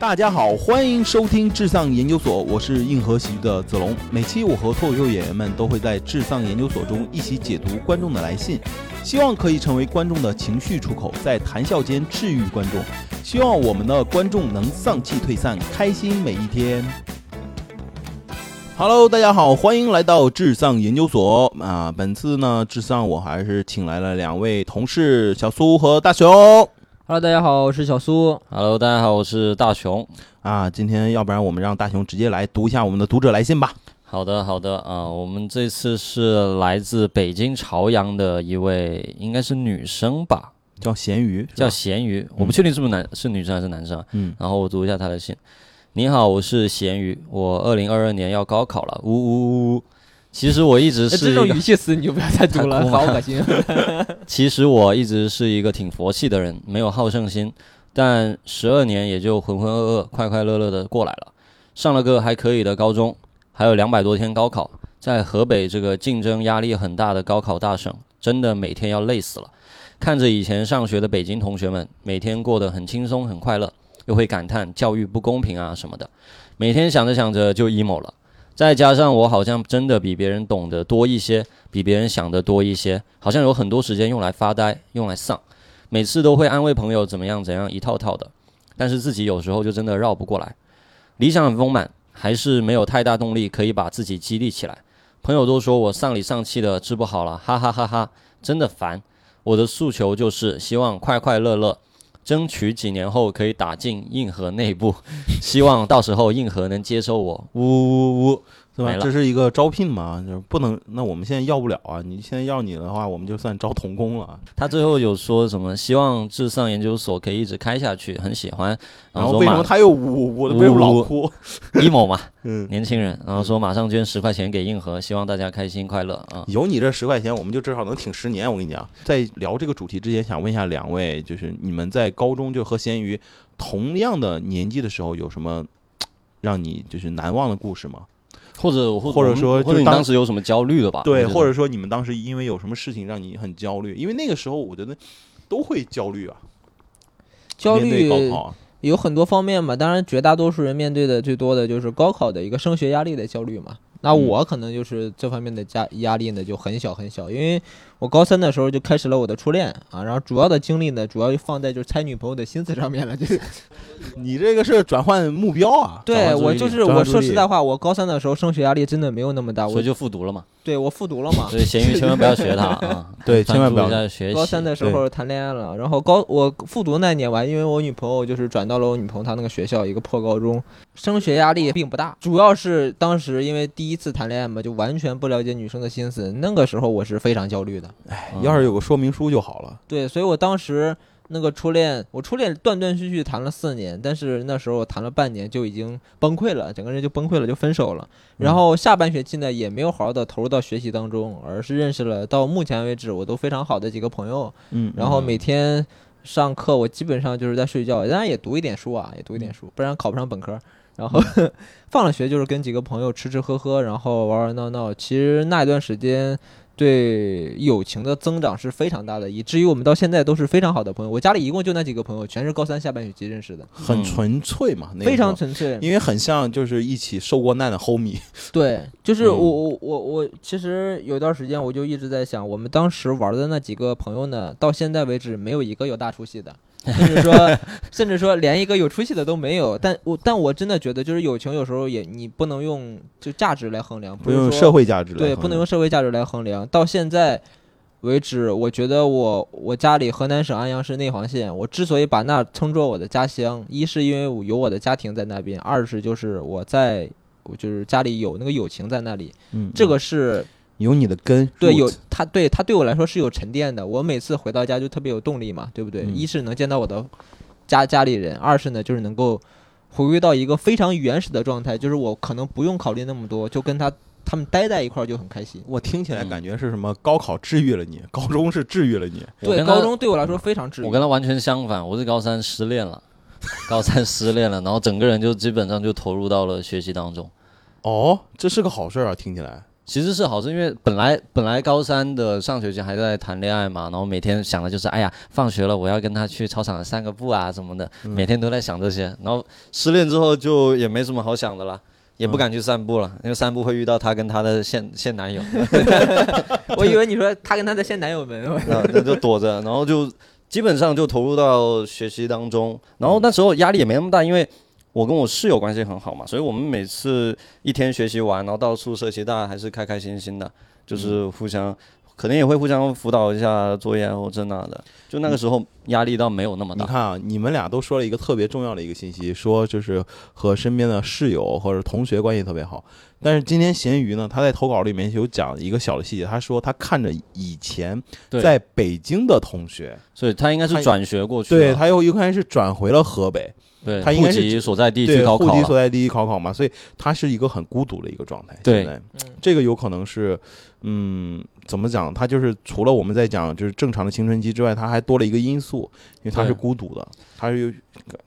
大家好，欢迎收听智丧研究所，我是硬核喜剧的子龙。每期我和脱口秀演员们都会在智丧研究所中一起解读观众的来信，希望可以成为观众的情绪出口，在谈笑间治愈观众。希望我们的观众能丧气退散，开心每一天。Hello，大家好，欢迎来到智丧研究所啊！本次呢，智丧我还是请来了两位同事，小苏和大熊。Hello，大家好，我是小苏。Hello，大家好，我是大熊。啊，今天要不然我们让大熊直接来读一下我们的读者来信吧。好的，好的啊，我们这次是来自北京朝阳的一位，应该是女生吧，叫咸鱼，叫咸鱼，我不确定是不是男是女生还是男生啊。嗯，然后我读一下他的信。你好，我是咸鱼，我二零二二年要高考了，呜呜呜呜。其实我一直是这种语气词你就不要再读了好恶心。其实我一直是一个挺佛系的人，没有好胜心，但十二年也就浑浑噩噩、快快乐乐的过来了。上了个还可以的高中，还有两百多天高考，在河北这个竞争压力很大的高考大省，真的每天要累死了。看着以前上学的北京同学们，每天过得很轻松、很快乐，又会感叹教育不公平啊什么的，每天想着想着就 emo 了。再加上我好像真的比别人懂得多一些，比别人想的多一些，好像有很多时间用来发呆，用来丧。每次都会安慰朋友怎么样怎样一套套的，但是自己有时候就真的绕不过来。理想很丰满，还是没有太大动力可以把自己激励起来。朋友都说我丧里丧气的，治不好了，哈哈哈哈，真的烦。我的诉求就是希望快快乐乐，争取几年后可以打进硬核内部，希望到时候硬核能接收我，呜呜呜。对吧这是一个招聘嘛，就是不能。那我们现在要不了啊，你现在要你的话，我们就算招童工了。他最后有说什么？希望智上研究所可以一直开下去，很喜欢。然后为什么他又呜呜的？为什么老呜哭？emo 嘛，嗯，年轻人，然后说马上捐十块钱给硬核，希望大家开心快乐啊。有你这十块钱，我们就至少能挺十年。我跟你讲，在聊这个主题之前，想问一下两位，就是你们在高中就和咸鱼同样的年纪的时候，有什么让你就是难忘的故事吗？或者或或者说就当或者你当时有什么焦虑的吧？对，或者说你们当时因为有什么事情让你很焦虑？因为那个时候我觉得都会焦虑啊，焦虑高考啊。有很多方面嘛，当然绝大多数人面对的最多的就是高考的一个升学压力的焦虑嘛。那嗯我可能就是这方面的压压力呢就很小很小，因为我高三的时候就开始了我的初恋啊，然后主要的精力呢主要放在就是猜女朋友的心思上面了，就是 你这个是转换目标啊。对我就是我说实在话，我高三的时候升学压力真的没有那么大，我所以就复读了嘛。对我复读了嘛，所以咸鱼千万不要学他啊，对千万不要学。高三的时候谈恋爱了，然后高我复读那年完，因为我女朋友就是转到了我女朋友她那个学校一个破高中，升学压力并不大，主要是当时因为第一次谈恋爱嘛，就完全不了解女生的心思，那个时候我是非常焦虑的。嗯要是有个说明书就好了。对，所以我当时那个初恋，我初恋断断续续谈了四年，但是那时候我谈了半年就已经崩溃了，整个人就崩溃了，就分手了。然后下半学期呢，也没有好好的投入到学习当中，而是认识了到目前为止我都非常好的几个朋友。嗯，然后每天上课，我基本上就是在睡觉，当然也读一点书啊，也读一点书，不然考不上本科。然后 放了学就是跟几个朋友吃吃喝喝，然后玩玩闹闹。其实那一段时间对友情的增长是非常大的，以至于我们到现在都是非常好的朋友。我家里一共就那几个朋友，全是高三下半学期认识的，很纯粹嘛，那个非常纯粹。因为很像就是一起受过难的 homie。对，就是嗯我我我我，其实有段时间我就一直在想，我们当时玩的那几个朋友呢，到现在为止没有一个有大出息的，甚至说 甚至说连一个有出息的都没有。但我但我真的觉得，就是友情有时候也你不能用就价值来衡量，不用社会价值对，不能用社会价值来衡量。到现在为止，我觉得我我家里河南省安阳市内黄县，我之所以把那称作我的家乡，一是因为我有我的家庭在那边，二是就是我在我就是家里有那个友情在那里，嗯，这个是有你的根，对有他对他对我来说是有沉淀的。我每次回到家就特别有动力嘛，对不对？嗯一是能见到我的家家里人，二是呢就是能够回归到一个非常原始的状态，就是我可能不用考虑那么多，就跟他他们待在一块儿就很开心。我听起来嗯感觉是什么？高考治愈了你，高中是治愈了你。对，高中对我来说非常治愈。我跟他完全相反，我是高三失恋了，高三失恋了，然后整个人就基本上就投入到了学习当中。哦，这是个好事儿啊，听起来。其实是好事，因为本来本来高三的上学期还在谈恋爱嘛，然后每天想的就是，哎呀，放学了我要跟他去操场散个步啊什么的，每天都在想这些。然后失恋之后就也没什么好想的了，也不敢去散步了，因为散步会遇到她跟她的现 现男友，我以为你说她跟她的现男友们，那那就躲着，然后就基本上就投入到学习当中。然后那时候压力也没那么大，因为我跟我室友关系很好嘛，所以我们每次一天学习完，然后到宿舍，其实大家还是开开心心的，就是互相。可能也会互相辅导一下作业或者那的，就那个时候压力倒没有那么大。你看啊，你们俩都说了一个特别重要的一个信息，说就是和身边的室友或者同学关系特别好。但是今天咸鱼呢，他在投稿里面有讲一个小的细节，他说他看着以前在北京的同学，所以他应该是转学过去，对他又有可能是转回了河北，对，他应该是户籍所在地去对，高考了户籍所在地考考嘛，所以他是一个很孤独的一个状态。对现在这个有可能是，嗯，怎么讲？他就是除了我们在讲就是正常的青春期之外，他还多了一个因素，因为他是孤独的，他是有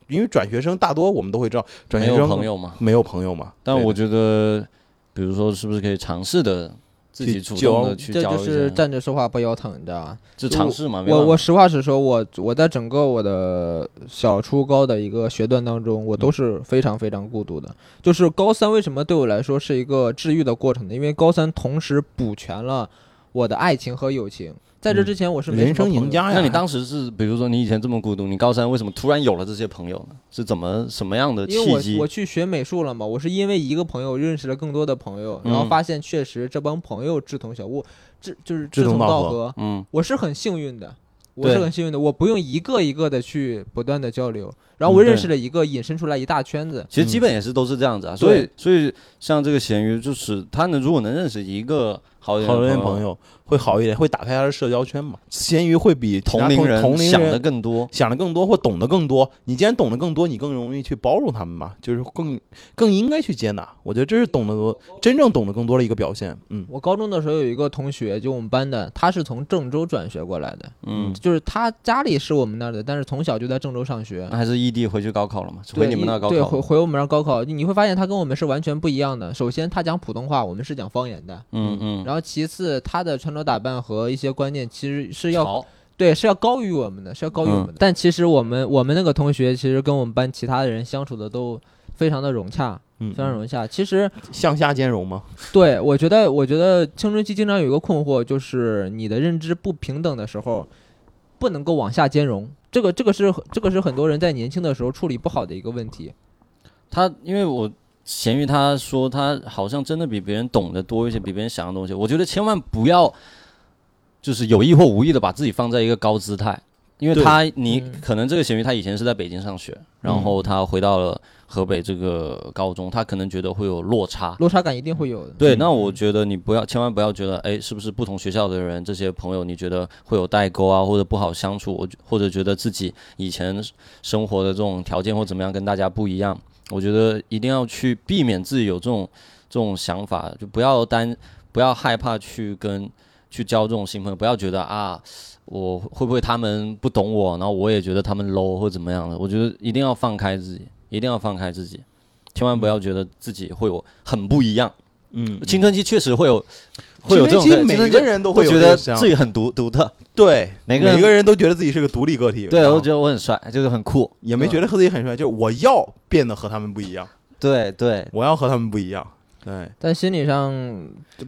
因为转学生大多我们都会知道，转学生没有朋友嘛。没有朋友嘛。但我觉得，比如说是不是可以尝试的自己主动的去这就交一些，是站着说话不腰疼，你知道吧？就尝试嘛。我我实话实说，我我在整个我的小初高的一个学段当中，我都是非常非常孤独的。就是高三为什么对我来说是一个治愈的过程呢？因为高三同时补全了我的爱情和友情。在这之前，我是没什人生么朋友赢家呀。那你当时是，比如说你以前这么孤独，你高三为什么突然有了这些朋友呢？是怎么什么样的因为我契机我？去学美术了嘛，我是因为一个朋友认识了更多的朋友，然后嗯发现确实这帮朋友志同小物，志就是志志同同道合，嗯，我是很幸运的，我是很幸运的，我不用一个一个的去不断的交流，然后我认识了一个，引申出来一大圈子。其实基本也是都是这样子啊。所以所以像这个咸鱼，就是他能如果能认识一个好一点好多朋友会好一点，会打开他的社交圈嘛。咸鱼会比同龄人同龄想的更多。想的更多或懂得更多。你既然懂得更多，你更容易去包容他们嘛，就是更更应该去接纳。我觉得这是懂得多，真正懂得更多的一个表现。嗯，我高中的时候有一个同学，就我们班的，他是从郑州转学过来的，嗯，就是他家里是我们那儿的，但是从小就在郑州上学那。还是异地回去高考了嘛？对，回你们那高考对，回回我们那高考，你会发现他跟我们是完全不一样的。首先，他讲普通话，我们是讲方言的。嗯嗯，然后其次，他的穿着打扮和一些观念其实是要，对，是要高于我们的，是要高于我们的。但其实我们我们那个同学，其实跟我们班其他的人相处的都非常的融洽，嗯非常融洽。其实向下兼容吗？对我觉得，我觉得青春期经常有一个困惑，就是你的认知不平等的时候，不能够往下兼容。这个这个是这个是很多人在年轻的时候处理不好的一个问题。他因为我咸鱼他说他好像真的比别人懂得多一些，比别人想的东西。我觉得千万不要就是有意或无意的把自己放在一个高姿态，因为他你嗯可能这个咸鱼他以前是在北京上学，然后他回到了河北这个高中，他可能觉得会有落差。落差感一定会有的。对，嗯那我觉得你不要，千万不要觉得，哎，是不是不同学校的人，这些朋友你觉得会有代沟啊，或者不好相处，我或者觉得自己以前生活的这种条件或怎么样跟大家不一样，我觉得一定要去避免自己有这种这种想法，就不要担，不要害怕去跟去交这种新朋友，不要觉得啊，我会不会他们不懂我，然后我也觉得他们 low 或怎么样的，我觉得一定要放开自己，一定要放开自己，千万不要觉得自己会有很不一样。嗯，青春期确实会有会有这种青春期青春期每个人都会觉得自己很独独特，对每个人每个人都觉得自己是个独立个体，对然后我觉得我很帅，就是很酷，也没觉得自己很帅，就是我要变得和他们不一样，对对，我要和他们不一样。对，但心理上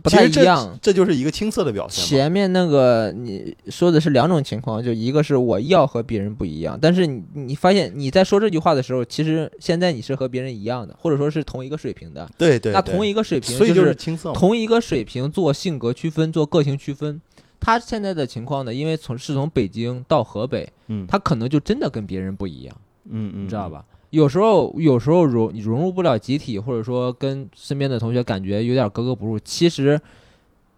不太一样。这就是一个青涩的表现。前面那个你说的是两种情况，就一个是我要和别人不一样，但是你你发现你在说这句话的时候，其实现在你是和别人一样的，或者说是同一个水平的。对对，那同一个水平所以就是青涩。同一个水平做性格区分、做个性区分。他现在的情况呢，因为从是从北京到河北，嗯他可能就真的跟别人不一样，嗯嗯，你知道吧？有时候有时候融融入不了集体，或者说跟身边的同学感觉有点格格不入，其实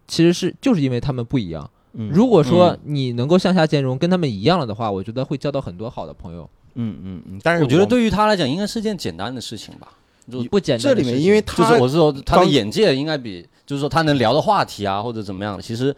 其实是就是因为他们不一样。嗯？如果说嗯你能够向下兼容，跟他们一样了的话，我觉得会交到很多好的朋友。嗯嗯嗯，但是我觉得对于他来讲应该是件简单的事情吧。就不简单这里面，的事情因为他就是我是说他的眼界应该比，就是说他能聊的话题啊或者怎么样的，其实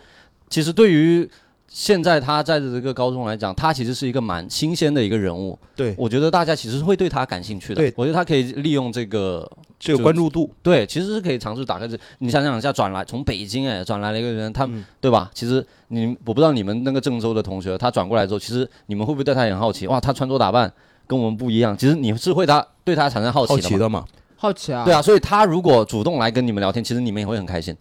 其实对于现在他在这个高中来讲，他其实是一个蛮新鲜的一个人物。对我觉得大家其实会对他感兴趣的。对我觉得他可以利用这个，这个关注度，对，其实是可以尝试打开这。你想想一下，转来从北京哎转来了一个人，他、嗯对吧？其实你我不知道你们那个郑州的同学，他转过来之后，其实你们会不会对他也很好奇？哇，他穿着打扮跟我们不一样，其实你是会他对他产生好奇的嘛？好奇的嘛。好奇啊，对啊，所以他如果主动来跟你们聊天，其实你们也会很开心，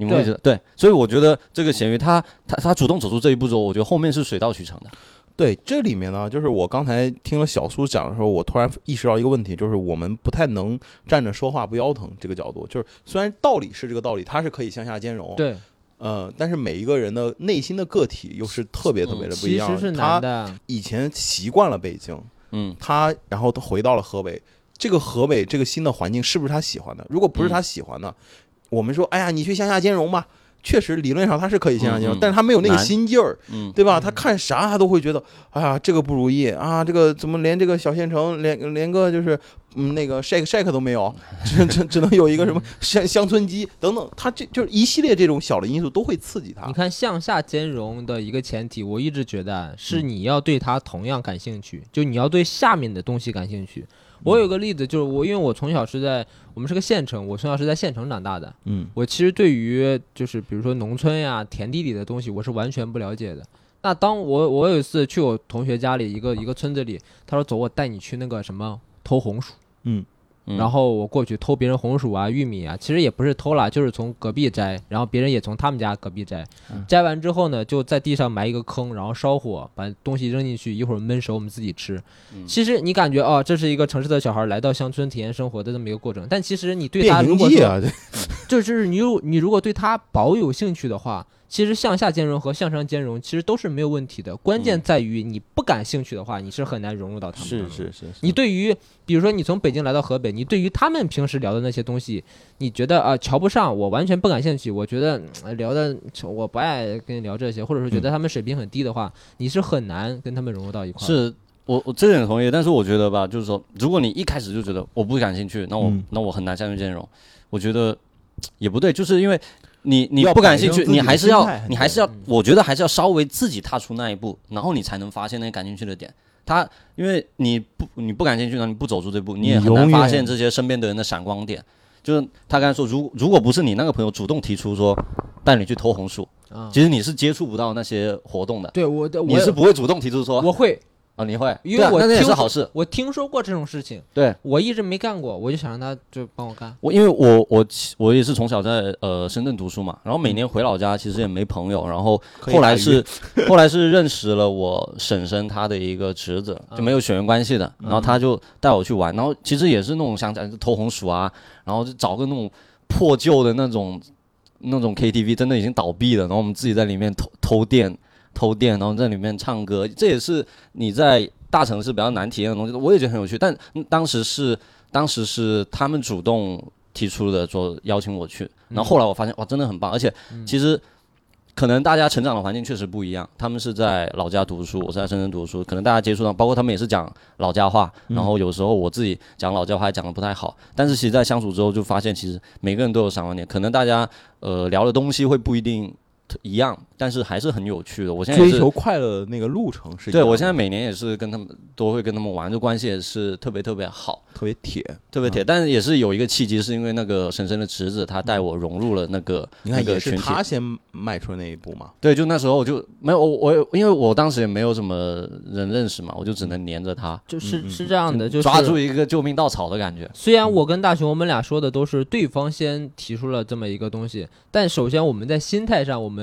你们会对觉得对，所以我觉得这个咸鱼他他他主动走出这一步之后，我觉得后面是水到渠成的。对，这里面呢，就是我刚才听了小苏讲的时候，我突然意识到一个问题，就是我们不太能站着说话不腰疼这个角度。就是虽然道理是这个道理，它是可以向下兼容，，对，呃，但是每一个人的内心的个体又是特别特别的不一样。其实是他难的，以前习惯了北京，嗯，他然后他回到了河北，这个河北这个新的环境是不是他喜欢的？如果不是他喜欢的，我们说，哎呀，你去向下兼容吧。确实，理论上他是可以向下兼容，但是他没有那个心劲儿，嗯，对吧？他看啥他都会觉得，哎呀，这个不如意啊，这个怎么连这个小县城连连个就是嗯那个 shake shake 都没有，只只只能有一个什么乡乡村鸡等等，他这就是一系列这种小的因素都会刺激他你。看向下兼容的一个前提，我一直觉得嗯是你要对它同样感兴趣，就你要对下面的东西感兴趣。我有个例子，就是我因为我从小是在我们是个县城，我从小是在县城长大的，嗯我其实对于就是比如说农村呀、田地里的东西，我是完全不了解的。那当我我有一次去我同学家里一个一个村子里，他说走，我带你去那个什么偷红薯。嗯嗯然后我过去偷别人红薯啊、玉米啊，其实也不是偷啦，就是从隔壁摘，然后别人也从他们家隔壁摘，嗯。摘完之后呢，就在地上埋一个坑，然后烧火，把东西扔进去，一会儿焖熟，我们自己吃。嗯。其实你感觉哦，这是一个城市的小孩来到乡村体验生活的这么一个过程，但其实你对他如果说形记啊，这。就就是你如你如果对他保有兴趣的话，其实向下兼容和向上兼容其实都是没有问题的。关键嗯在于你不感兴趣的话，你是很难融入到他们。是是是，你对于，比如说你从北京来到河北，你对于他们平时聊的那些东西，你觉得啊、瞧不上，我完全不感兴趣。我觉得、呃聊的我不爱跟你聊这些，或者说觉得他们水平很低的话，你是很难跟他们融入到一块儿。，是我我这点同意，但是我觉得吧，就是说，如果你一开始就觉得我不感兴趣，那我、嗯那我很难相去兼容。我觉得也不对，就是因为你你不感兴趣，你还是要你还是要，我觉得还是要稍微自己踏出那一步，然后你才能发现那感兴趣的点。他因为你不你不感兴趣，然后你不走出这步，你也很难发现这些身边的人的闪光点。就是他刚才说，如如果不是你那个朋友主动提出说带你去偷红薯，啊，其实你是接触不到那些活动的，对我的你我是不会主动提出说我会，啊，你会，因为我那是好事。我听说过这种事情，对我一直没干过，我就想让他就帮我干。我，因为我我其我也是从小在呃深圳读书嘛，然后每年回老家其实也没朋友，然后后来是后来是认识了我婶婶她的一个侄子，就没有血缘关系的，然后他就带我去玩，然后其实也是那种想讲偷红薯啊，然后就找个那种破旧的那种那种 KTV，真的已经倒闭了，然后我们自己在里面偷偷电偷电，然后在里面唱歌，这也是你在大城市比较难体验的东西，我也觉得很有趣。但嗯当时是当时是他们主动提出的，说邀请我去，然后后来我发现哇，真的很棒，而且其实。可能大家成长的环境确实不一样，他们是在老家读书，我是在深圳读书，可能大家接触到，包括他们也是讲老家话，然后有时候我自己讲老家话还讲的不太好，但是其实，在相处之后就发现，其实每个人都有闪光点，可能大家呃聊的东西会不一定一样，但是还是很有趣的。我现在追求快乐的那个路程是一样对我现在每年也是跟他们都会跟他们玩，这关系也是特别特别好，特别铁。特别铁。但是也是有一个契机，是因为那个婶婶的侄子，他带我融入了那个你看，也是那个群体。他先迈出那一步嘛。对，就那时候我就没有我我因为我当时也没有什么人认识嘛，我就只能黏着他，就是是这样的，就是抓住一个救命稻草的感觉。虽然我跟大雄我们俩说的都是对方先提出了这么一个东西，但首先我们在心态上，我们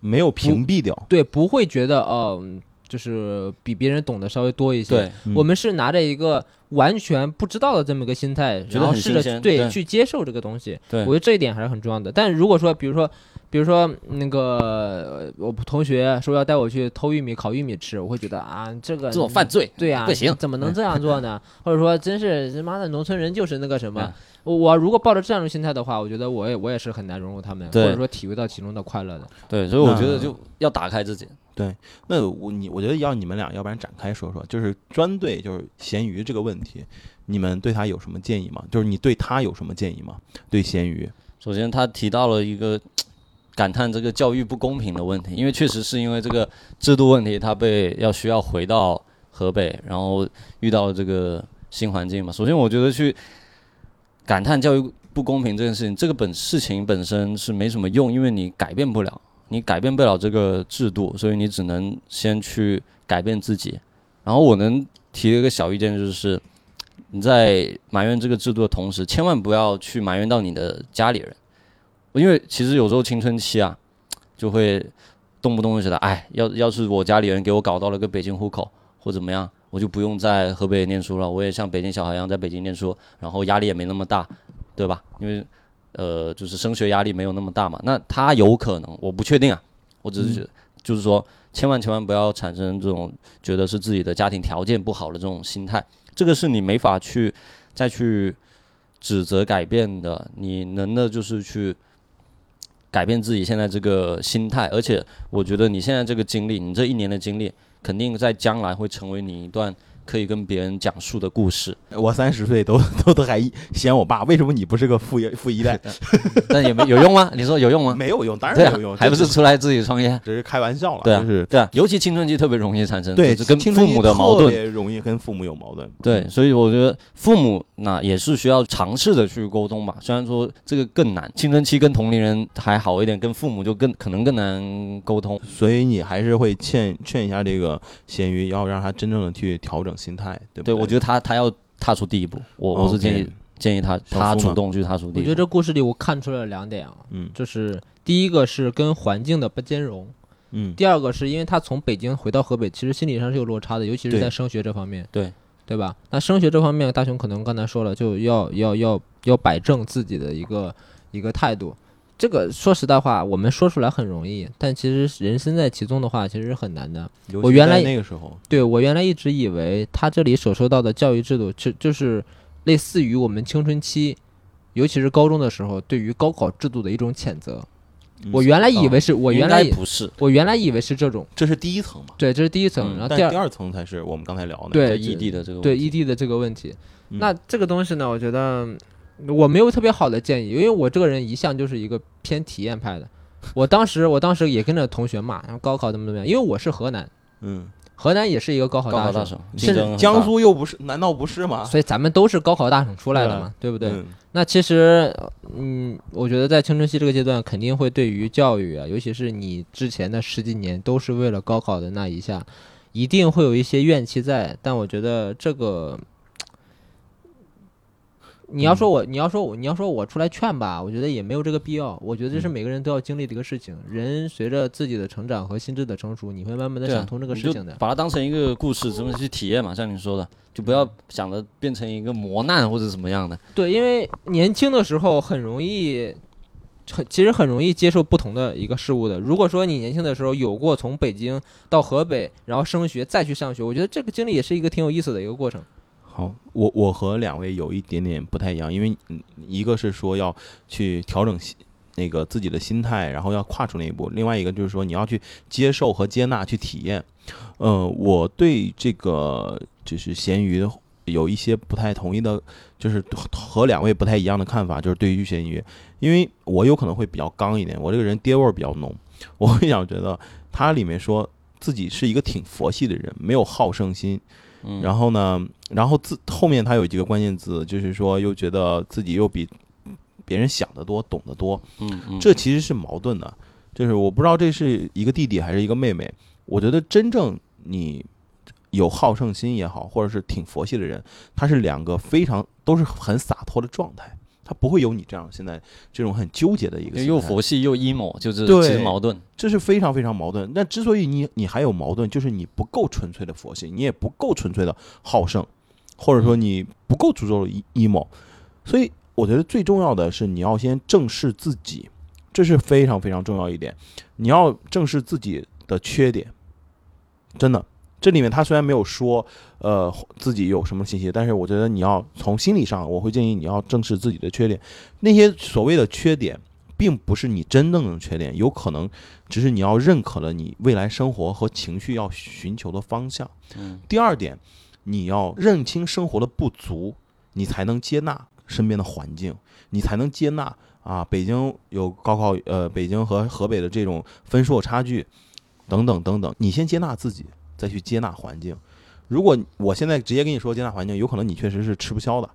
没有屏蔽掉，对不会觉得哦、嗯就是比别人懂得稍微多一些。对，嗯我们是拿着一个完全不知道的这么一个心态，觉得很然后试着对对去接受这个东西。对我觉得这一点还是很重要的。但如果说，比如说，比如说那个呃我同学说要带我去偷玉米、烤玉米吃，我会觉得啊，这个这种犯罪，对呀、不行怎么能这样做呢？或者说，真是他妈的农村人就是那个什么嗯。我我如果抱着这样的心态的话，我觉得我也我也是很难融入他们，或者说体会到其中的快乐的。对，所以我觉得就要打开自己。对那我你我觉得要你们俩，要不然展开说说，就是专对就是咸鱼这个问题，你们对他有什么建议吗？就是你对他有什么建议吗？对咸鱼，首先，他提到了一个感叹这个教育不公平的问题，因为确实是因为这个制度问题，他被要需要回到河北，然后遇到这个新环境嘛。首先，我觉得去感叹教育不公平这件事情，这个本事情本身是没什么用，因为你改变不了，你改变不了这个制度，所以你只能先去改变自己。然后我能提一个小意见，就是你在埋怨这个制度的同时，千万不要去埋怨到你的家里人，因为其实有时候青春期啊，就会动不动就觉得，哎，要要是我家里人给我搞到了个北京户口或怎么样，我就不用在河北念书了，我也像北京小孩一样在北京念书，然后压力也没那么大，对吧？因为呃，就是升学压力没有那么大嘛。那他有可能，我不确定啊，我只是觉得，就是说，千万千万不要产生这种觉得是自己的家庭条件不好的这种心态，这个是你没法去再去指责改变的，你能的就是去改变自己现在这个心态，而且我觉得你现在这个经历，你这一年的经历，肯定在将来会成为你一段可以跟别人讲述的故事。我三十岁都 都都还嫌我爸，为什么你不是个富一富一代？但也没有用吗？你说有用吗？没有用，当然没有用，，还不是出来自己创业？只是开玩笑了，对啊就是对啊，尤其青春期特别容易产生对就是跟父母的矛盾。特别容易跟父母有矛盾。对，所以我觉得父母那也是需要尝试的去沟通吧。虽然说这个更难，青春期跟同龄人还好一点，跟父母就更可能更难沟通。所以你还是会劝劝一下这个咸鱼，要让他真正的去调整心态，对不对，对？我觉得他他要踏出第一步，我我是建议建议他他主动去踏出第一步。我觉得这故事里我看出来了两点啊，嗯就是第一个是跟环境的不兼容，嗯，第二个是因为他从北京回到河北，其实心理上是有落差的，尤其是在升学这方面，对对吧？那升学这方面，大雄可能刚才说了，就要要要要摆正自己的一个一个态度。这个说实在话，我们说出来很容易，但其实人身在其中的话，其实是很难的。我原来那个时候，对我原来一直以为他这里所说到的教育制度，就就是类似于我们青春期，尤其是高中的时候，对于高考制度的一种谴责。嗯我原来以为是我原来不是，我原来以为是这种，这是第一层嘛，对，这是第一层，嗯然后第二第二层才是我们刚才聊的。对异地的这个问对题 ED 的这个问题。嗯那这个东西呢，我觉得我没有特别好的建议，因为我这个人一向就是一个偏体验派的。我当时我当时也跟着同学骂，然后高考怎么怎么样，因为我是河南，嗯，河南也是一个高考大省，高考大省，甚至争很大江苏又不是，难道不是吗？所以咱们都是高考大省出来的嘛，对不对？嗯那其实，嗯，我觉得在青春期这个阶段，肯定会对于教育啊，尤其是你之前的十几年都是为了高考的那一下，一定会有一些怨气在。但我觉得这个，你要说我，你要说我，你要说我出来劝吧，我觉得也没有这个必要。我觉得这是每个人都要经历的一个事情。人随着自己的成长和心智的成熟，你会慢慢的想通这个事情的。把它当成一个故事，怎么去体验嘛？像你说的，就不要想着变成一个磨难或者怎么样的。对，因为年轻的时候很容易，很其实很容易接受不同的一个事物的。如果说你年轻的时候有过从北京到河北，然后升学再去上学，我觉得这个经历也是一个挺有意思的一个过程。好，我我和两位有一点点不太一样，因为一个是说要去调整那个自己的心态，然后要跨出那一步；另外一个就是说你要去接受和接纳，去体验。呃，我对这个就是咸鱼有一些不太同意的，就是和两位不太一样的看法，就是对于咸鱼，因为我有可能会比较刚一点，我这个人爹味儿比较浓，我会想觉得他里面说自己是一个挺佛系的人，没有好胜心。嗯，然后呢，然后自后面他有几个关键字，就是说又觉得自己又比别人想得多、懂得多，嗯嗯，这其实是矛盾的。就是我不知道这是一个弟弟还是一个妹妹。我觉得真正你有好胜心也好，或者是挺佛系的人，他是两个非常都是很洒脱的状态，他不会有你这样现在这种很纠结的一个又佛系又 emo，就是对其实矛盾。这是非常非常矛盾。那之所以你你还有矛盾，就是你不够纯粹的佛系，你也不够纯粹的好胜，或者说你不够足够的 e- emo。所以我觉得最重要的是你要先正视自己，这是非常非常重要一点。你要正视自己的缺点，真的。这里面他虽然没有说，呃，自己有什么信息，但是我觉得你要从心理上，我会建议你要正视自己的缺点。那些所谓的缺点，并不是你真正的缺点，有可能只是你要认可了你未来生活和情绪要寻求的方向。嗯第二点，你要认清生活的不足，你才能接纳身边的环境，你才能接纳啊，北京有高考，呃，北京和河北的这种分数差距，等等等等。你先接纳自己，再去接纳环境。如果我现在直接跟你说接纳环境，有可能你确实是吃不消的，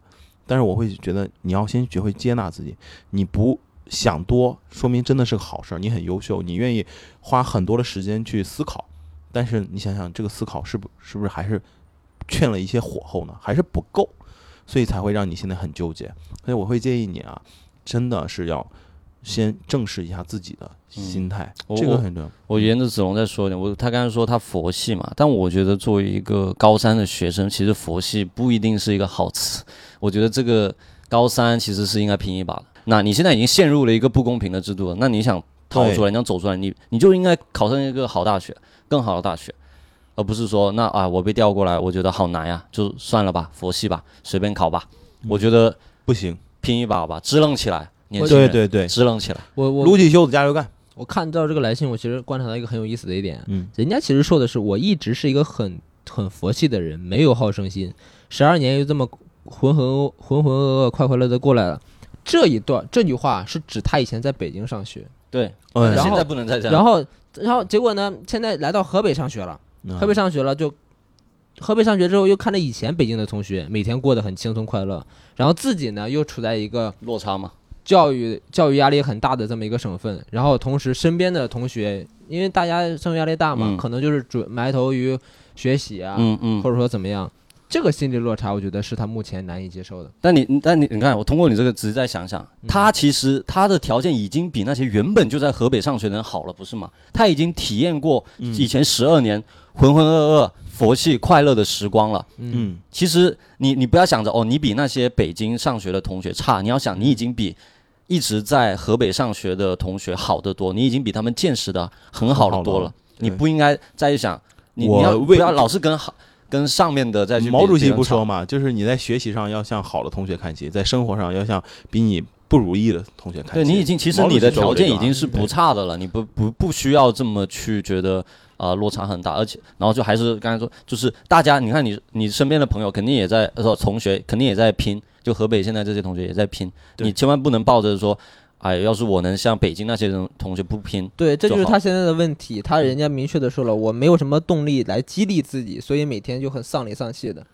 但是我会觉得你要先学会接纳自己，你不想多，说明真的是个好事儿，你很优秀，你愿意花很多的时间去思考，但是你想想这个思考是不是不是还是欠了一些火候呢？还是不够，所以才会让你现在很纠结。所以我会建议你啊，真的是要先正视一下自己的心态，这个很重要。我沿着子龙再说一点，我他刚才说他佛系嘛，但我觉得作为一个高三的学生，其实佛系不一定是一个好词。我觉得这个高三其实是应该拼一把的。那你现在已经陷入了一个不公平的制度了，那你想逃出来，你想走出来，你你就应该考上一个好大学，更好的大学，而不是说那啊我被调过来，我觉得好难呀，就算了吧，佛系吧，随便考吧。我觉得不行，拼一把吧，支棱起来，年轻人，对对对，支棱起来。我我撸起袖子加油干。我看到这个来信，我其实观察到一个很有意思的一点，嗯，人家其实说的是我一直是一个很很佛系的人，没有好胜心，十二年又这么浑浑浑浑噩噩、快快乐乐的过来了。这一段这句话是指他以前在北京上学，对，嗯然后现在不能再这样。然后然后结果呢，现在来到河北上学了，嗯河北上学了就。河北上学之后，又看着以前北京的同学每天过得很轻松快乐，然后自己呢又处在一个落差嘛，教育教育压力很大的这么一个省份，然后同时身边的同学，因为大家生活压力大嘛，嗯可能就是准埋头于学习啊，嗯嗯或。者说怎么样，这个心理落差，我觉得是他目前难以接受的。但你但你你看，我通过你这个仔细再想想，嗯他其实他的条件已经比那些原本就在河北上学的人好了，不是吗？他已经体验过嗯以前十二年浑浑噩噩、佛系快乐的时光了。嗯其实你你不要想着哦，你比那些北京上学的同学差，你要想你已经比一直在河北上学的同学好得多，你已经比他们见识的很好的多了。对你不应该再去想，你你要不为要老是跟好跟上面的再去。毛主席不说嘛，就是你在学习上要向好的同学看齐，在生活上要向比你不如意的同学看齐。对你已经，其实你的条件已经是不差的了，你不不不需要这么去觉得啊、呃落差很大，而且然后就还是刚才说，就是大家你看你你身边的朋友肯定也在呃同学肯定也在拼，就河北现在这些同学也在拼，你千万不能抱着说，哎，要是我能像北京那些人同学不拼，对，这就就是他现在的问题。他人家明确的说了，我没有什么动力来激励自己，所以每天就很丧里丧气的。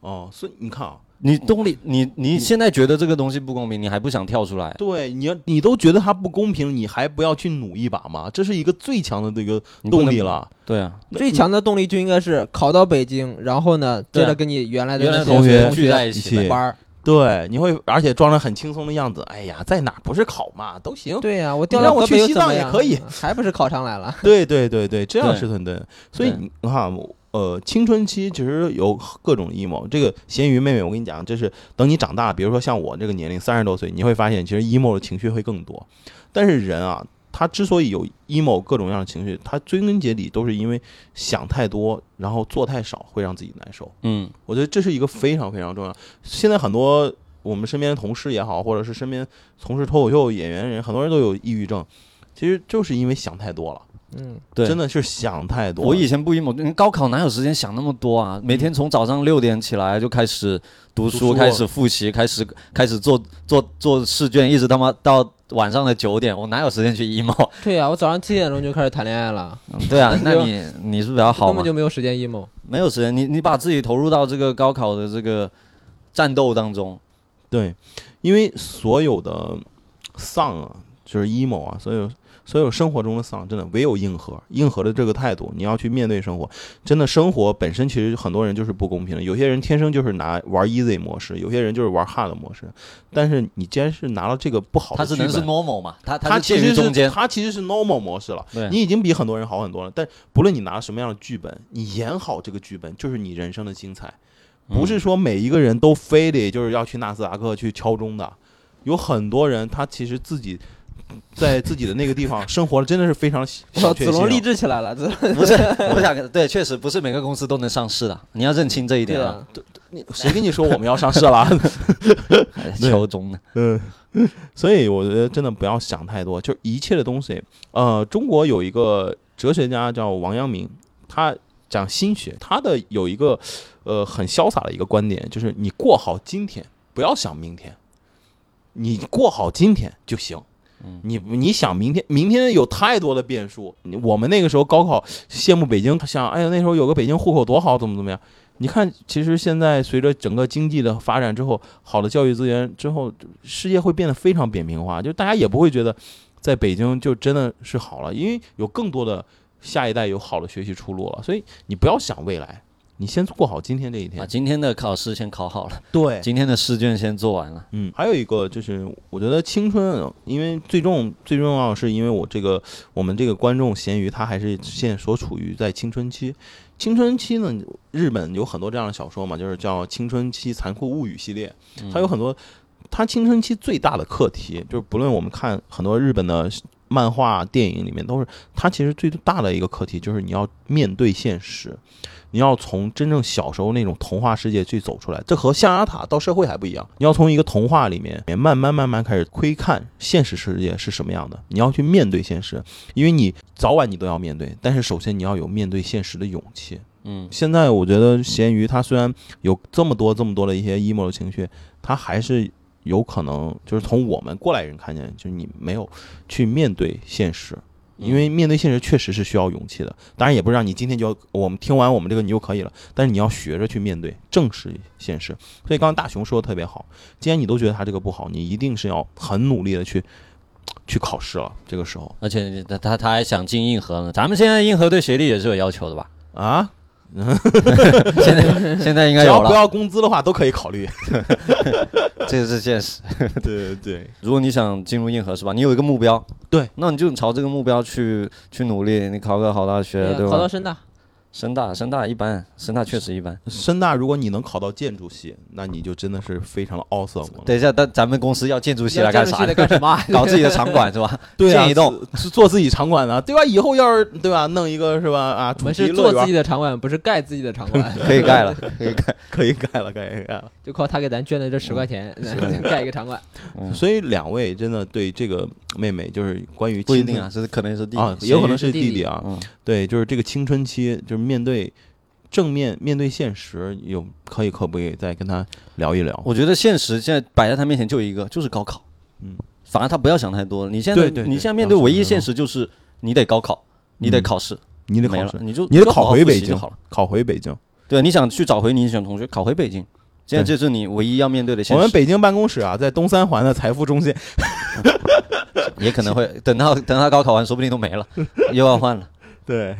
哦，所以你看啊，你动力你你现在觉得这个东西不公平，你还不想跳出来，对，你要你都觉得它不公平，你还不要去努一把吗？这是一个最强的这个动力了。对啊，最强的动力就应该是考到北京，然后呢，接着跟你原来的原来同学聚在一一起起玩儿。对，你会而且装着很轻松的样子。哎呀，在哪不是考嘛都行。对呀、我调让到河北又我去西藏也可以，还不是考上来了？对对对对，这样是很对。所以你看啊，呃，青春期其实有各种 emo。这个咸鱼妹妹，我跟你讲，就是等你长大，比如说像我这个年龄三十多岁，你会发现其实 emo 的情绪会更多。但是人啊，他之所以有 emo 各种各样的情绪，他追根结底都是因为想太多，然后做太少，会让自己难受。嗯，我觉得这是一个非常非常重要。现在很多我们身边的同事也好，或者是身边从事脱口秀演员人，很多人都有抑郁症，其实就是因为想太多了，嗯，对，真的是想太多。我以前不 emo，你高考哪有时间想那么多啊？每天从早上六点起来就开始读书，读书开始复习，开始开始做做做试卷，一直他妈到晚上的九点，我哪有时间去 emo？对呀、我早上七点钟就开始谈恋爱了，对啊，那你你是不是比较好嘛根本就？没有时间 emo。没有时间，你你把自己投入到这个高考的这个战斗当中，对，因为所有的丧啊，就是 emo 啊，所有所有生活中的丧，真的唯有硬核，硬核的这个态度，你要去面对生活。真的，生活本身其实很多人就是不公平的，有些人天生就是拿玩 easy 模式，有些人就是玩 hard 模式。但是你既然是拿了这个不好的剧本，他只能是 normal 嘛，他他其实中间。它其实是 normal 模式了。对，你已经比很多人好很多了，但不论你拿什么样的剧本，你演好这个剧本，就是你人生的精彩。不是说每一个人都非得就是要去纳斯达克去敲钟的，有很多人他其实自己在自己的那个地方 生活的真的是非常。子龙励志起来了，不是，我想对，确实不是每个公司都能上市的，你要认清这一点啊。对谁跟你说我们要上市了？还 敲钟呢，嗯，所以我觉得真的不要想太多，就一切的东西。呃，中国有一个哲学家叫王阳明，他讲心学，他的有一个呃很潇洒的一个观点，就是你过好今天，不要想明天。你过好今天就行。你你想明天，明天有太多的变数。我们那个时候高考羡慕北京，他想哎呀那时候有个北京户口多好，怎么怎么样？你看，其实现在随着整个经济的发展之后，好的教育资源之后，世界会变得非常扁平化，就大家也不会觉得在北京就真的是好了，因为有更多的下一代有好的学习出路了。所以你不要想未来，你先过好今天这一天把。今天的考试先考好了，对，今天的试卷先做完了。嗯，还有一个就是，我觉得青春，因为最重最重要的是，因为我这个我们这个观众咸鱼，他还是现在所处于在青春期。青春期呢，日本有很多这样的小说嘛，就是叫《青春期残酷物语》系列，它有很多。它青春期最大的课题，就是不论我们看很多日本的漫画、电影里面，都是它其实最大的一个课题，就是你要面对现实。你要从真正小时候那种童话世界去走出来，这和象牙塔到社会还不一样。你要从一个童话里面慢慢慢慢开始窥看现实世界是什么样的，你要去面对现实，因为你早晚你都要面对，但是首先你要有面对现实的勇气。嗯，现在我觉得咸鱼它虽然有这么多这么多的一些 emo 的情绪，它还是有可能就是从我们过来人看见，就是你没有去面对现实。因为面对现实确实是需要勇气的，当然也不是让你今天就要我们听完我们这个你就可以了，但是你要学着去面对，正视现实。所以刚刚大雄说的特别好，既然你都觉得他这个不好，你一定是要很努力的去去考试了。这个时候而且他他他还想进硬核呢，咱们现在硬核对学历也是有要求的吧？啊，现在现在应该只有了，要不要工资的话都可以考虑。这是现实。对对对，如果你想进入硬核是吧？你有一个目标，对，那你就朝这个目标去去努力，你考个好大学，对吧？考到深大，深大深大一般，深大确实一般。深大如果你能考到建筑系，那你就真的是非常的 awesome 了。等一下，但咱们公司要建筑系来干啥干什么？搞自己的场馆是吧？对啊，建一栋是做自己场馆的，对吧？以后要是对吧，弄一个是吧啊，主我们是做自己的场馆，不是盖自己的场馆。可以盖了，可以盖。可以盖了，可以盖了。就靠他给咱捐的这十块钱，盖一个场馆。嗯所以两位真的对这个妹妹，就是关于不一定啊，是可能是弟啊，弟也有可能是是弟弟啊。嗯，对，就是这个青春期，就是面对正面面对现实，有可以可不可以再跟他聊一聊？我觉得现实现在摆在他面前就一个，就是高考。嗯，反而他不要想太多。你现在对你现在面对唯一现实就是你得高考，你得嗯考试，你得你就你得考回北京就好了。考回北京。对，你想去找回你以前同学，考回北京。现在这是你唯一要面对的现实。我们北京办公室啊，在东三环的财富中心。也可能会等到等他高考完，说不定都没了，又要换了。对，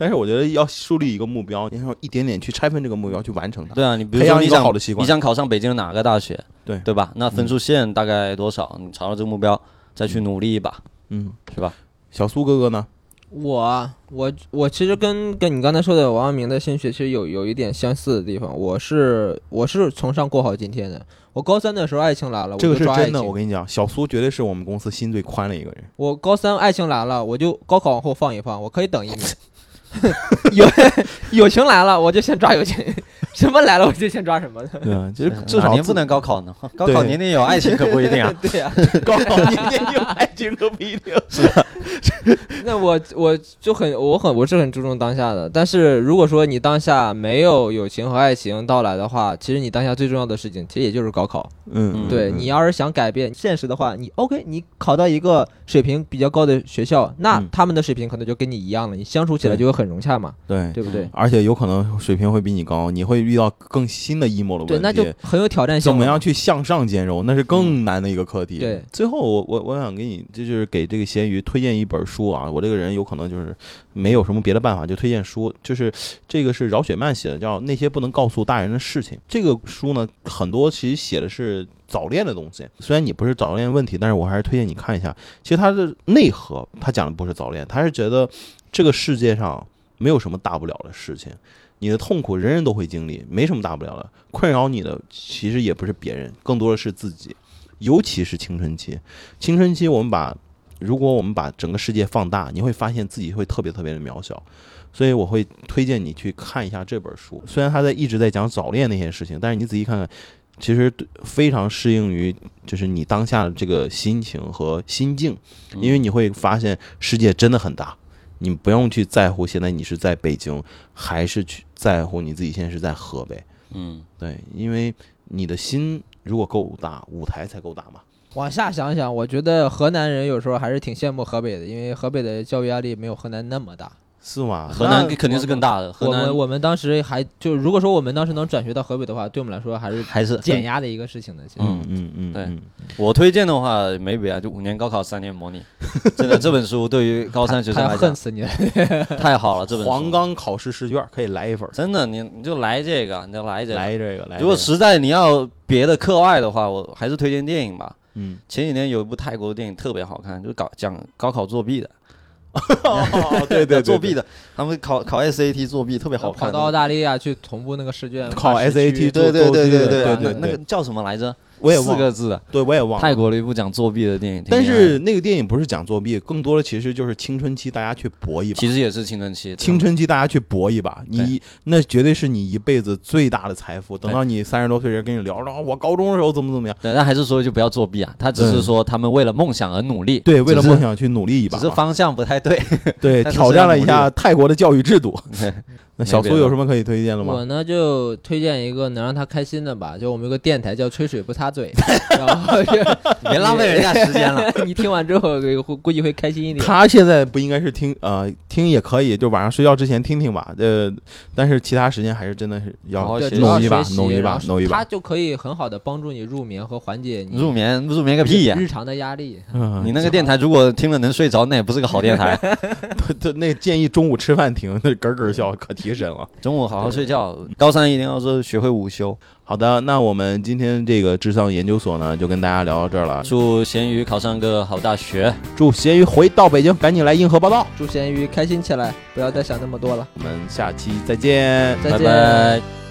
但是我觉得要树立一个目标，然后一点点去拆分这个目标，去完成它。对啊，你比如培养一个说你想好的习惯你想考上北京哪个大学，对对吧？那分数线大概多少？你朝着这个目标再去努力一把，嗯，是吧？小苏哥哥呢？我啊我我其实跟跟你刚才说的王阳明的心学其实有有一点相似的地方。我是我是崇尚过好今天的。我高三的时候爱情来了，我这个就是真的，我跟你讲，小苏绝对是我们公司心最宽的一个人。我高三爱情来了，我就高考往后放一放，我可以等一年。友友情来了，我就先抓友情；什么来了，我就先抓什么。对啊，其实至少不能高考呢？高考年年有爱情可不一定啊。对呀、高考年年有爱情可不一定。那我我就很我很我是很注重当下的，但是如果说你当下没有友情和爱情到来的话，其实你当下最重要的事情其实也就是高考。嗯，对你要是想改变现实的话，你 OK，你考到一个水平比较高的学校，那嗯他们的水平可能就跟你一样了，你相处起来就会很融洽嘛，对，对不对？而且有可能水平会比你高，你会遇到更新的 emo 的问题。对，那就很有挑战性。怎么样？去向上兼容，那是更难的一个课题。对，最后我我我想给你，这就是给这个咸鱼推荐一本书啊。我这个人有可能就是没有什么别的办法，就推荐书。就是这个是饶雪漫写的，叫《那些不能告诉大人的事情》。这个书呢，很多其实写的是早恋的东西。虽然你不是早恋问题，但是我还是推荐你看一下。其实它的内核，他讲的不是早恋，他是觉得这个世界上没有什么大不了的事情。你的痛苦人人都会经历，没什么大不了的。困扰你的其实也不是别人，更多的是自己。尤其是青春期，青春期我们把，如果我们把整个世界放大，你会发现自己会特别特别的渺小。所以我会推荐你去看一下这本书。虽然他在一直在讲早恋那些事情，但是你仔细看看，其实非常适应于就是你当下的这个心情和心境，因为你会发现世界真的很大。你不用去在乎现在你是在北京，还是去在乎你自己现在是在河北。嗯，对，因为你的心如果够大，舞台才够大嘛。往下想想，我觉得河南人有时候还是挺羡慕河北的，因为河北的教育压力没有河南那么大。是吗？河南肯定是更大的，河南我们我们当时还就如果说我们当时能转学到河北的话，对我们来说还是 还是减压的一个事情的。其实嗯嗯嗯，对嗯我推荐的话，没别啊，就五年高考三年模拟，真的这本书对于高三学生来讲恨死你了。太好了，这本黄冈考试试卷可以来一份儿，真的，你你就来这个，你就来这个。来这个。如果实在你要别的课外的话，我还是推荐电影吧。嗯，前几年有一部泰国的电影特别好看，就是搞讲高考作弊的，哦对 对，作弊的，他们考考 SAT 作弊特别好看。跑到澳大利亚去同步那个试卷，考 SAT 对对对对对对对那那个叫什么来着？我也忘了，四个字，对我也忘了。泰国的一部讲作弊的电影。但是那个电影不是讲作弊，更多的其实就是青春期大家去搏一把。其实也是青春期，青春期大家去搏一把，你那绝对是你一辈子最大的财富。等到你三十多岁人跟你聊，然后我高中的时候怎么怎么样，对，但还是说就不要作弊啊。他只是说他们为了梦想而努力，对，为了梦想去努力一把，只是方向不太对。对，挑战了一下泰国的教育制度。对那小苏有什么可以推荐的吗？我呢就推荐一个能让他开心的吧，就我们有个电台叫“吹水不擦嘴”，然后就 别浪费人家时间了。你听完之后会估计会开心一点。他现在不应该是听呃听也可以，就晚上睡觉之前听听吧。呃，但是其他时间还是真的是要好好学对主要弄一把学习弄一把然后弄一把他就可以很好的帮助你入眠和缓解你入眠入眠个屁呀！日常的压力。嗯，你那个电台如果听了能睡着，那也不是个好电台。他那建议中午吃饭听，那咯咯笑可提神了。中午好好睡觉，高三一定要是学会午休。好的，那我们今天这个智商研究所呢，就跟大家聊到这儿了。祝咸鱼考上个好大学。祝咸鱼回到北京，赶紧来硬核报道。祝咸鱼开心起来，不要再想那么多了。我们下期再见。再见。拜拜。